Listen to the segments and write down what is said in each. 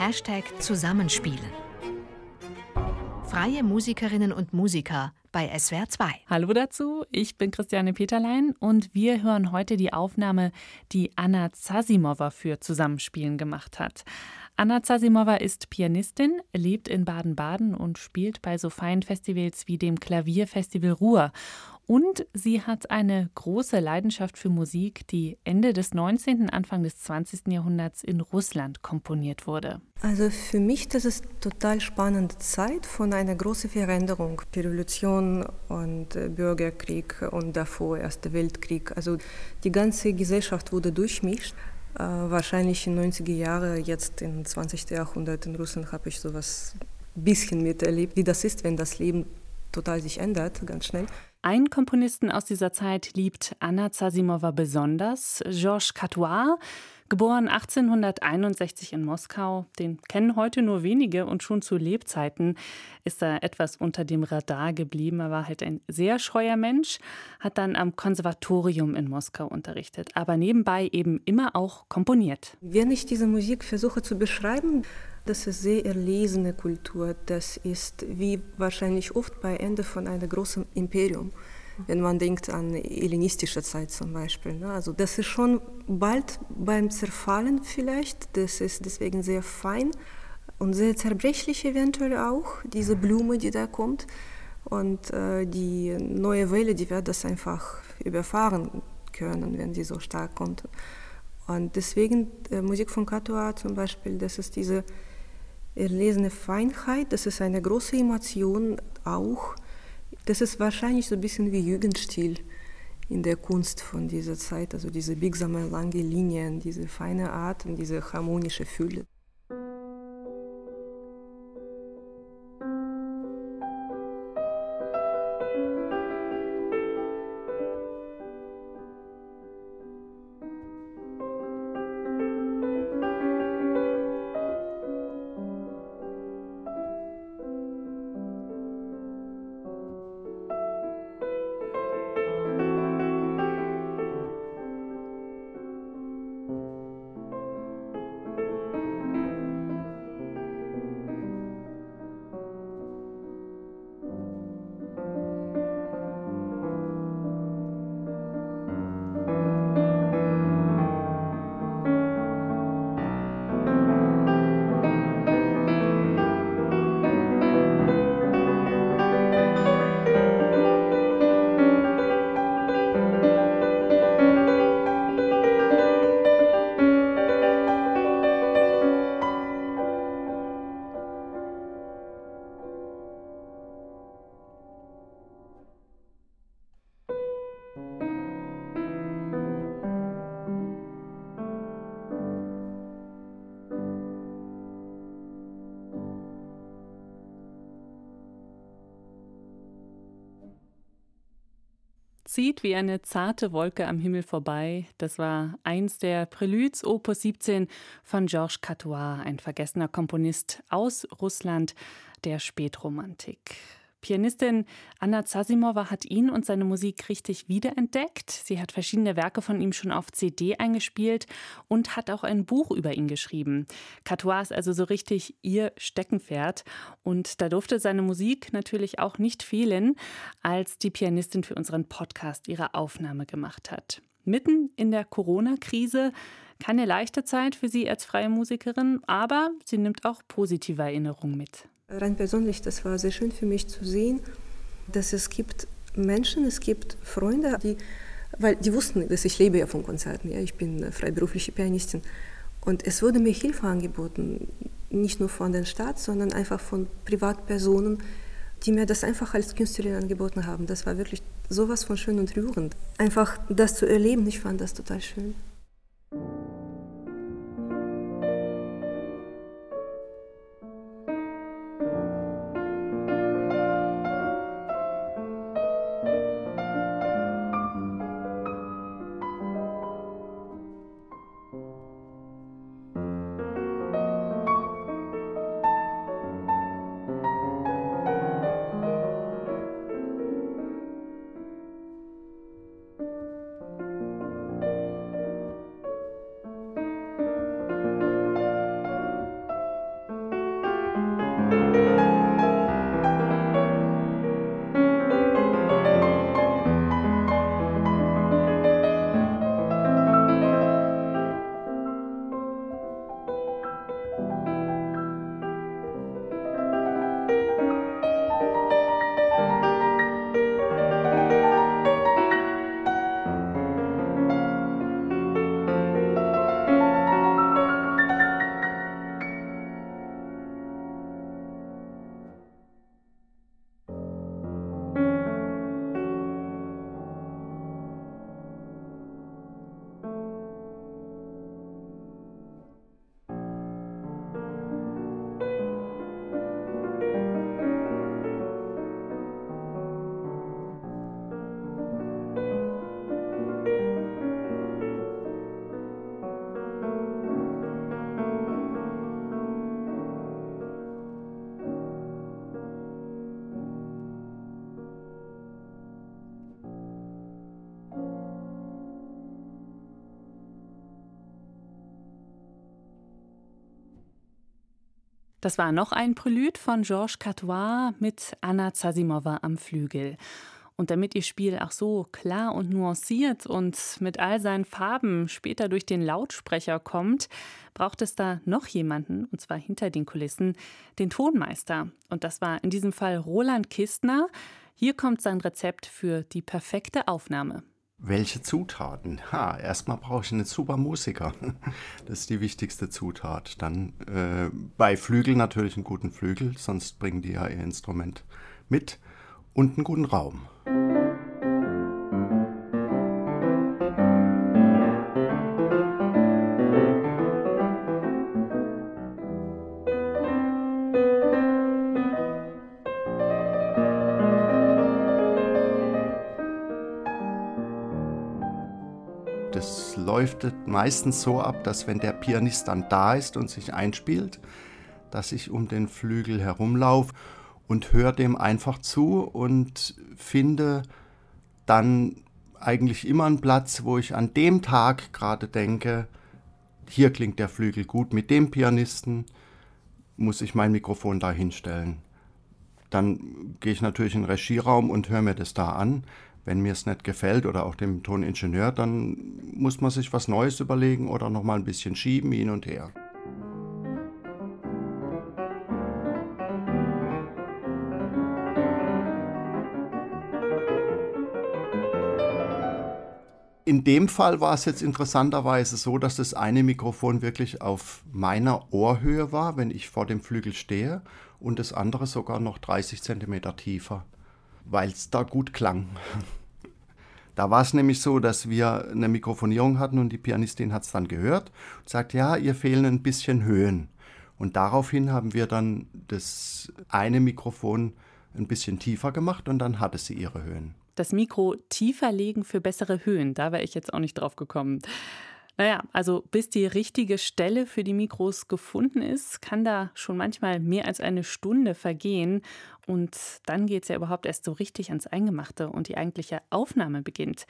Hashtag Zusammenspielen. Freie Musikerinnen und Musiker bei SWR 2. Hallo dazu, ich bin Christiane Peterlein und wir hören heute die Aufnahme, die Anna Zasimova für Zusammenspielen gemacht hat. Anna Zasimova ist Pianistin, lebt in Baden-Baden und spielt bei so feinen Festivals wie dem Klavierfestival Ruhr. Und sie hat eine große Leidenschaft für Musik, die Ende des 19., Anfang des 20. Jahrhunderts in Russland komponiert wurde. Also für mich das ist total spannende Zeit von einer großen Veränderung, Revolution und äh, Bürgerkrieg und davor Erster Weltkrieg. Also die ganze Gesellschaft wurde durchmischt. Äh, wahrscheinlich in 90er Jahren, jetzt im 20. Jahrhundert in Russland habe ich sowas ein bisschen miterlebt, wie das ist, wenn das Leben total sich ändert, ganz schnell. Ein Komponisten aus dieser Zeit liebt Anna Zasimova besonders, Georges Catois. Geboren 1861 in Moskau, den kennen heute nur wenige und schon zu Lebzeiten ist er etwas unter dem Radar geblieben. Er war halt ein sehr scheuer Mensch, hat dann am Konservatorium in Moskau unterrichtet, aber nebenbei eben immer auch komponiert. Wenn ich diese Musik versuche zu beschreiben, das ist sehr erlesene Kultur. Das ist wie wahrscheinlich oft bei Ende von einem großen Imperium wenn man denkt an hellenistische Zeit zum Beispiel. Ne? Also das ist schon bald beim Zerfallen vielleicht, das ist deswegen sehr fein und sehr zerbrechlich eventuell auch, diese Blume, die da kommt. Und äh, die neue Welle, die wird das einfach überfahren können, wenn sie so stark kommt. Und deswegen äh, Musik von Catois zum Beispiel, das ist diese erlesene Feinheit, das ist eine große Emotion auch, das ist wahrscheinlich so ein bisschen wie Jugendstil in der Kunst von dieser Zeit, also diese biegsame, lange Linien, diese feine Art und diese harmonische Fülle. Zieht wie eine zarte Wolke am Himmel vorbei. Das war eins der Preludes Opus 17 von Georges Catois, ein vergessener Komponist aus Russland der Spätromantik. Pianistin Anna Zasimova hat ihn und seine Musik richtig wiederentdeckt. Sie hat verschiedene Werke von ihm schon auf CD eingespielt und hat auch ein Buch über ihn geschrieben. Catois ist also so richtig ihr Steckenpferd. Und da durfte seine Musik natürlich auch nicht fehlen, als die Pianistin für unseren Podcast ihre Aufnahme gemacht hat. Mitten in der Corona-Krise keine leichte Zeit für sie als freie Musikerin, aber sie nimmt auch positive Erinnerungen mit. Rein persönlich, das war sehr schön für mich zu sehen, dass es gibt Menschen, es gibt Freunde, die, weil die wussten, dass ich lebe ja von Konzerten, ja, ich bin freiberufliche Pianistin. Und es wurde mir Hilfe angeboten, nicht nur von den Staat, sondern einfach von Privatpersonen, die mir das einfach als Künstlerin angeboten haben. Das war wirklich sowas von schön und rührend. Einfach das zu erleben, ich fand das total schön. Das war noch ein Prelude von Georges Catois mit Anna Zasimova am Flügel. Und damit ihr Spiel auch so klar und nuanciert und mit all seinen Farben später durch den Lautsprecher kommt, braucht es da noch jemanden, und zwar hinter den Kulissen, den Tonmeister. Und das war in diesem Fall Roland Kistner. Hier kommt sein Rezept für die perfekte Aufnahme. Welche Zutaten? Ha, erstmal brauche ich einen super Musiker. Das ist die wichtigste Zutat. Dann äh, bei Flügel natürlich einen guten Flügel, sonst bringen die ja ihr Instrument mit und einen guten Raum. Läuft meistens so ab, dass wenn der Pianist dann da ist und sich einspielt, dass ich um den Flügel herumlaufe und höre dem einfach zu und finde dann eigentlich immer einen Platz, wo ich an dem Tag gerade denke, hier klingt der Flügel gut, mit dem Pianisten muss ich mein Mikrofon da hinstellen. Dann gehe ich natürlich in den Regieraum und höre mir das da an. Wenn mir es nicht gefällt oder auch dem Toningenieur, dann muss man sich was Neues überlegen oder nochmal ein bisschen schieben hin und her. In dem Fall war es jetzt interessanterweise so, dass das eine Mikrofon wirklich auf meiner Ohrhöhe war, wenn ich vor dem Flügel stehe, und das andere sogar noch 30 Zentimeter tiefer, weil es da gut klang. Da war es nämlich so, dass wir eine Mikrofonierung hatten und die Pianistin hat es dann gehört und sagt, ja, ihr fehlen ein bisschen Höhen. Und daraufhin haben wir dann das eine Mikrofon ein bisschen tiefer gemacht und dann hatte sie ihre Höhen das Mikro tiefer legen für bessere Höhen. Da wäre ich jetzt auch nicht drauf gekommen. Naja, also bis die richtige Stelle für die Mikros gefunden ist, kann da schon manchmal mehr als eine Stunde vergehen. Und dann geht es ja überhaupt erst so richtig ans Eingemachte und die eigentliche Aufnahme beginnt.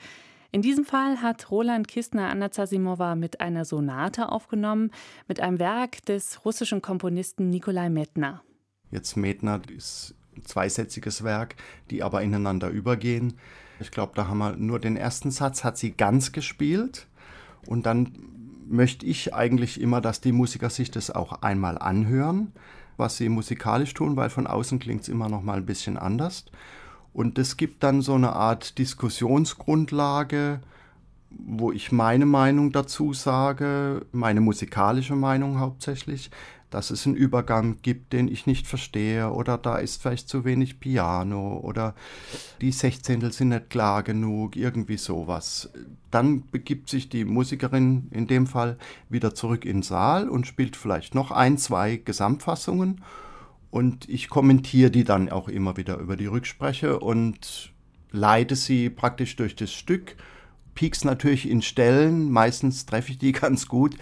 In diesem Fall hat Roland Kistner Anna Zasimova mit einer Sonate aufgenommen, mit einem Werk des russischen Komponisten Nikolai Metner. Jetzt Metner ist zweisätziges Werk, die aber ineinander übergehen. Ich glaube, da haben wir nur den ersten Satz, hat sie ganz gespielt. Und dann möchte ich eigentlich immer, dass die Musiker sich das auch einmal anhören, was sie musikalisch tun, weil von außen klingt es immer noch mal ein bisschen anders. Und es gibt dann so eine Art Diskussionsgrundlage, wo ich meine Meinung dazu sage, meine musikalische Meinung hauptsächlich, dass es einen Übergang gibt, den ich nicht verstehe oder da ist vielleicht zu wenig Piano oder die Sechzehntel sind nicht klar genug, irgendwie sowas. Dann begibt sich die Musikerin in dem Fall wieder zurück in den Saal und spielt vielleicht noch ein, zwei Gesamtfassungen und ich kommentiere die dann auch immer wieder über die Rückspreche und leite sie praktisch durch das Stück piekst natürlich in Stellen, meistens treffe ich die ganz gut,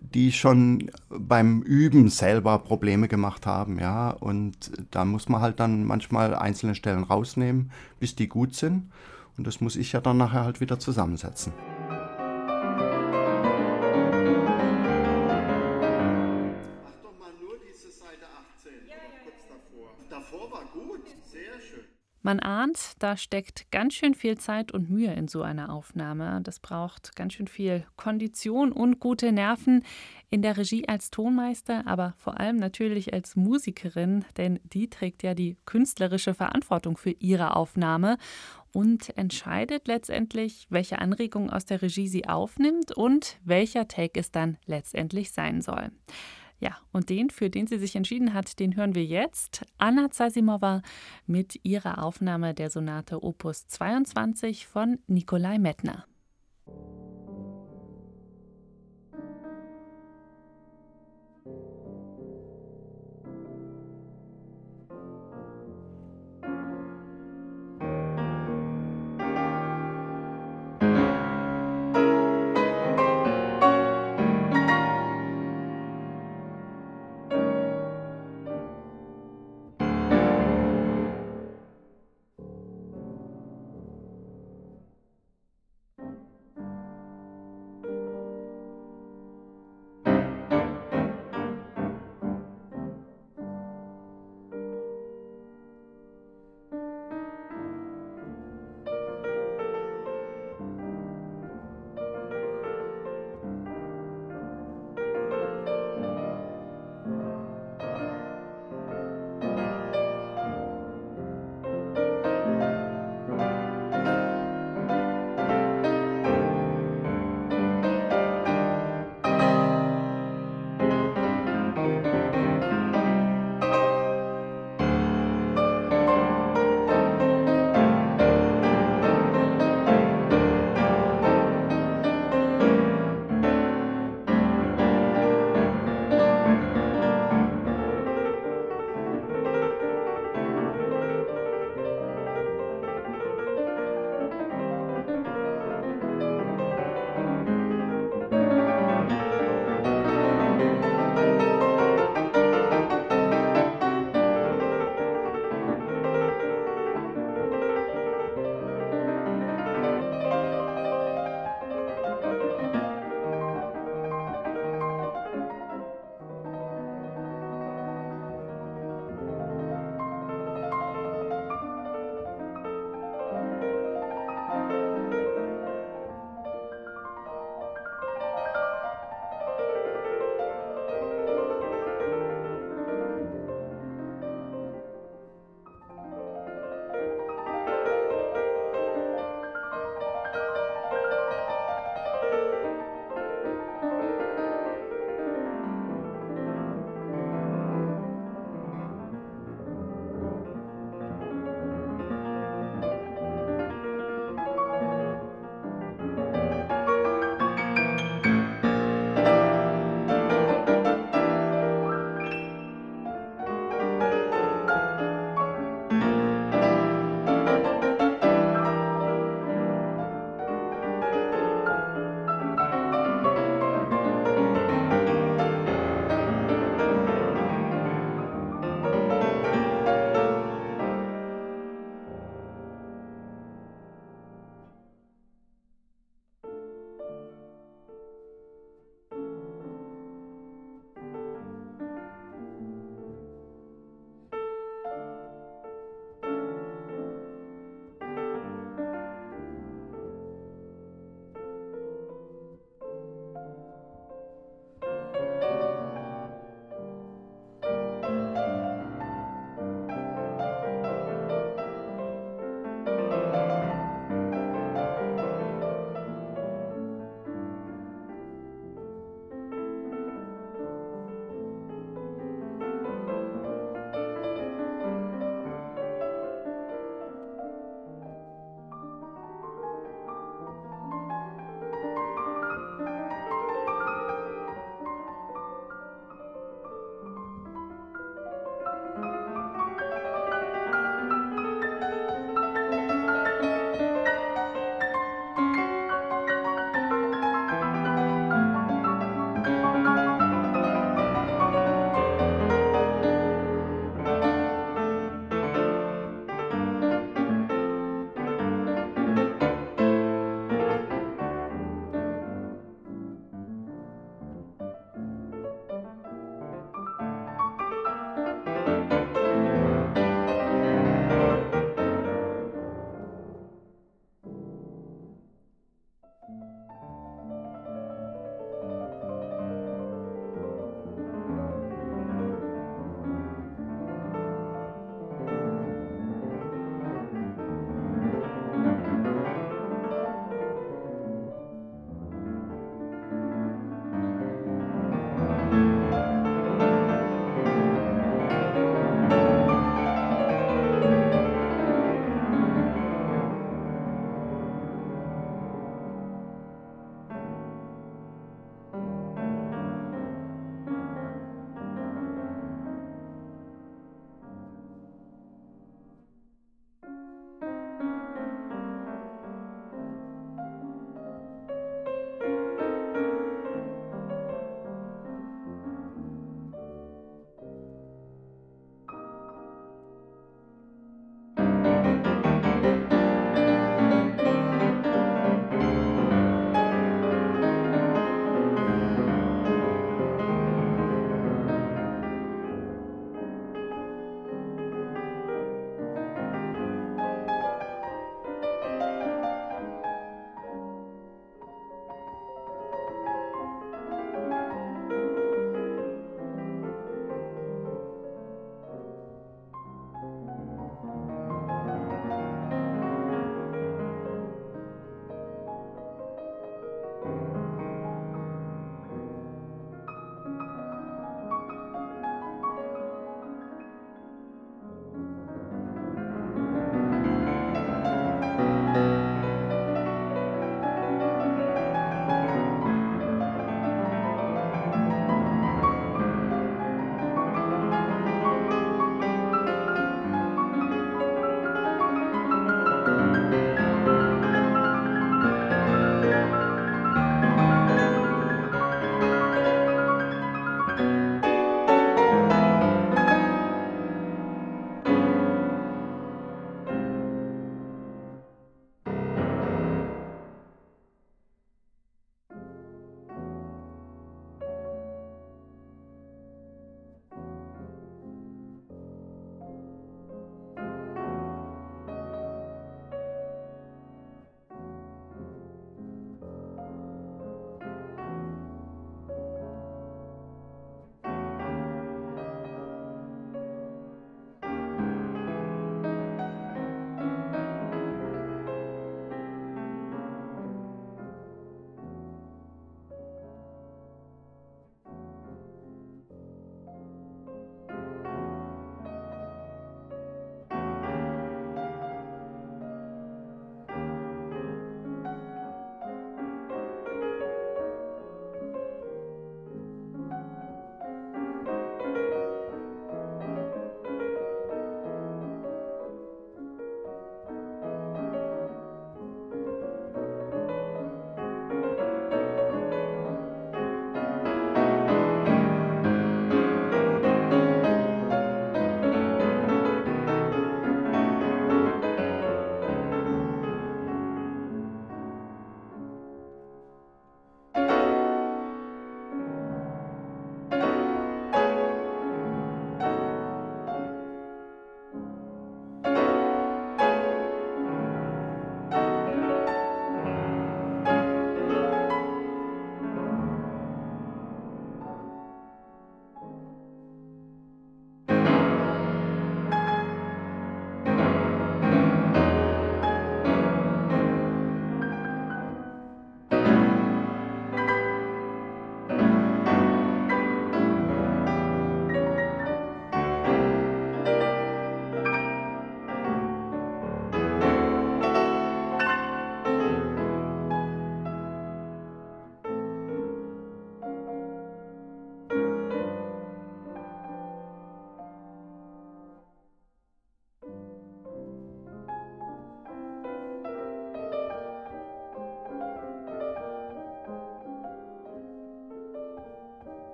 die schon beim Üben selber Probleme gemacht haben, ja. Und da muss man halt dann manchmal einzelne Stellen rausnehmen, bis die gut sind. Und das muss ich ja dann nachher halt wieder zusammensetzen. Man ahnt, da steckt ganz schön viel Zeit und Mühe in so einer Aufnahme. Das braucht ganz schön viel Kondition und gute Nerven in der Regie als Tonmeister, aber vor allem natürlich als Musikerin, denn die trägt ja die künstlerische Verantwortung für ihre Aufnahme und entscheidet letztendlich, welche Anregungen aus der Regie sie aufnimmt und welcher Take es dann letztendlich sein soll. Ja, und den, für den sie sich entschieden hat, den hören wir jetzt. Anna Zasimova mit ihrer Aufnahme der Sonate Opus 22 von Nikolai Mettner.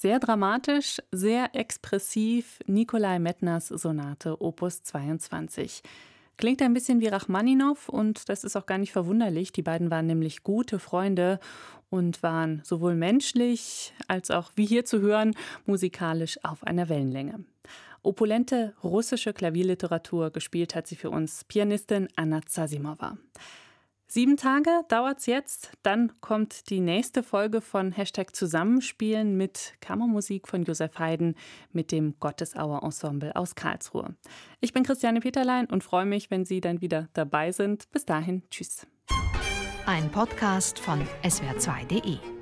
Sehr dramatisch, sehr expressiv Nikolai Metners Sonate Opus 22. Klingt ein bisschen wie Rachmaninow und das ist auch gar nicht verwunderlich. Die beiden waren nämlich gute Freunde und waren sowohl menschlich als auch, wie hier zu hören, musikalisch auf einer Wellenlänge. Opulente russische Klavierliteratur gespielt hat sie für uns Pianistin Anna Zasimova. Sieben Tage dauert es jetzt, dann kommt die nächste Folge von Hashtag Zusammenspielen mit Kammermusik von Josef Haydn mit dem Gottesauer Ensemble aus Karlsruhe. Ich bin Christiane Peterlein und freue mich, wenn Sie dann wieder dabei sind. Bis dahin, tschüss. Ein Podcast von swr2.de